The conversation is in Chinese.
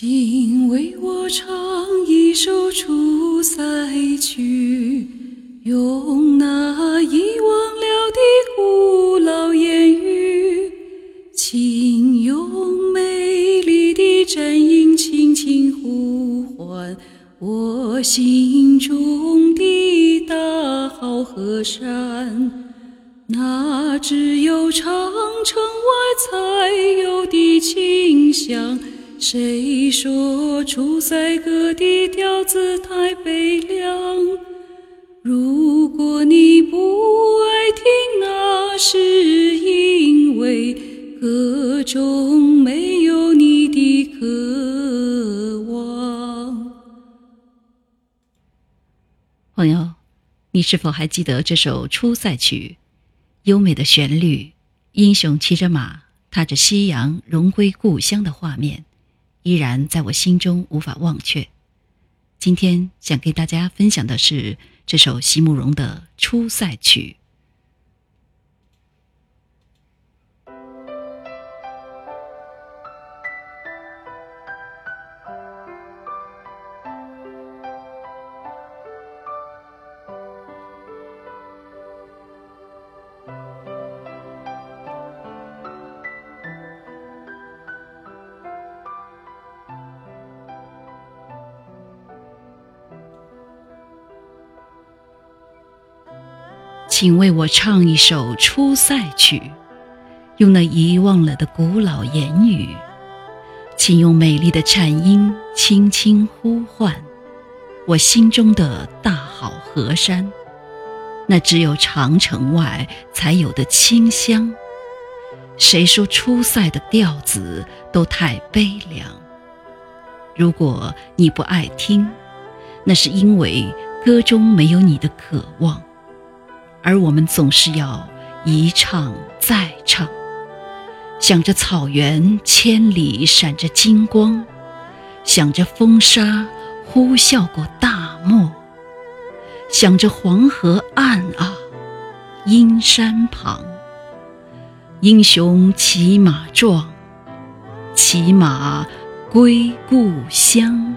请为我唱一首《出塞曲》，用那遗忘了的古老言语，请用美丽的阵音轻轻呼唤我心中的大好河山，那只有长城外才有的清香。谁说出塞歌的调子太悲凉？如果你不爱听，那是因为歌中没有你的渴望。朋友，你是否还记得这首《出塞曲》？优美的旋律，英雄骑着马，踏着夕阳，荣归故乡的画面。依然在我心中无法忘却。今天想给大家分享的是这首席慕容的《出塞曲》。请为我唱一首《出塞曲》，用那遗忘了的古老言语，请用美丽的颤音轻轻呼唤我心中的大好河山，那只有长城外才有的清香。谁说出塞的调子都太悲凉？如果你不爱听，那是因为歌中没有你的渴望。而我们总是要一唱再唱，想着草原千里闪着金光，想着风沙呼啸过大漠，想着黄河岸啊，阴山旁，英雄骑马壮，骑马归故乡。